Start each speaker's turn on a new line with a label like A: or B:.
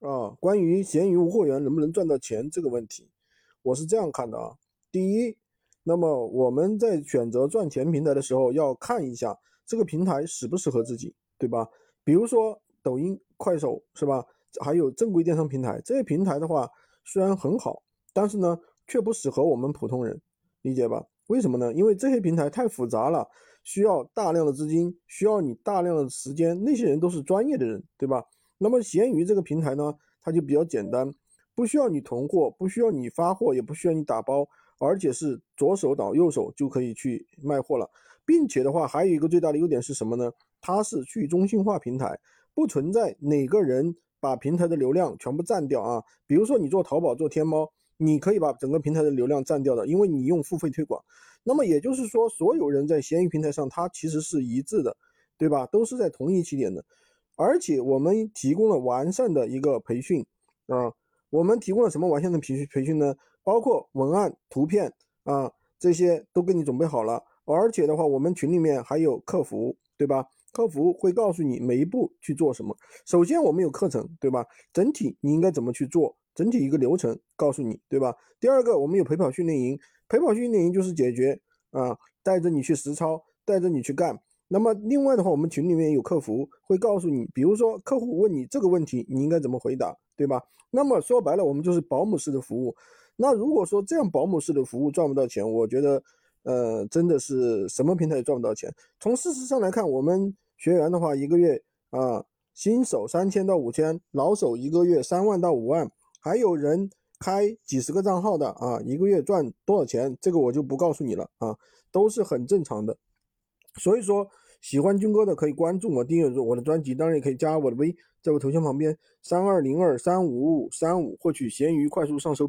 A: 啊，关于闲鱼无货源能不能赚到钱这个问题，我是这样看的啊。第一，那么我们在选择赚钱平台的时候，要看一下这个平台适不适合自己，对吧？比如说抖音、快手，是吧？还有正规电商平台，这些平台的话虽然很好，但是呢，却不适合我们普通人，理解吧？为什么呢？因为这些平台太复杂了，需要大量的资金，需要你大量的时间。那些人都是专业的人，对吧？那么闲鱼这个平台呢，它就比较简单，不需要你囤货，不需要你发货，也不需要你打包，而且是左手倒右手就可以去卖货了。并且的话，还有一个最大的优点是什么呢？它是去中心化平台，不存在哪个人把平台的流量全部占掉啊。比如说你做淘宝、做天猫。你可以把整个平台的流量占掉的，因为你用付费推广。那么也就是说，所有人在闲鱼平台上，它其实是一致的，对吧？都是在同一起点的。而且我们提供了完善的一个培训啊，我们提供了什么完善的培训培训呢？包括文案、图片啊这些都给你准备好了。而且的话，我们群里面还有客服，对吧？客服会告诉你每一步去做什么。首先我们有课程，对吧？整体你应该怎么去做？整体一个流程告诉你，对吧？第二个，我们有陪跑训练营，陪跑训练营就是解决啊，带着你去实操，带着你去干。那么另外的话，我们群里面有客服会告诉你，比如说客户问你这个问题，你应该怎么回答，对吧？那么说白了，我们就是保姆式的服务。那如果说这样保姆式的服务赚不到钱，我觉得，呃，真的是什么平台也赚不到钱。从事实上来看，我们学员的话，一个月啊，新手三千到五千，老手一个月三万到五万。还有人开几十个账号的啊，一个月赚多少钱？这个我就不告诉你了啊，都是很正常的。所以说，喜欢军哥的可以关注我，订阅我的专辑，当然也可以加我的微，在我头像旁边三二零二三五五三五获取闲鱼快速上手笔。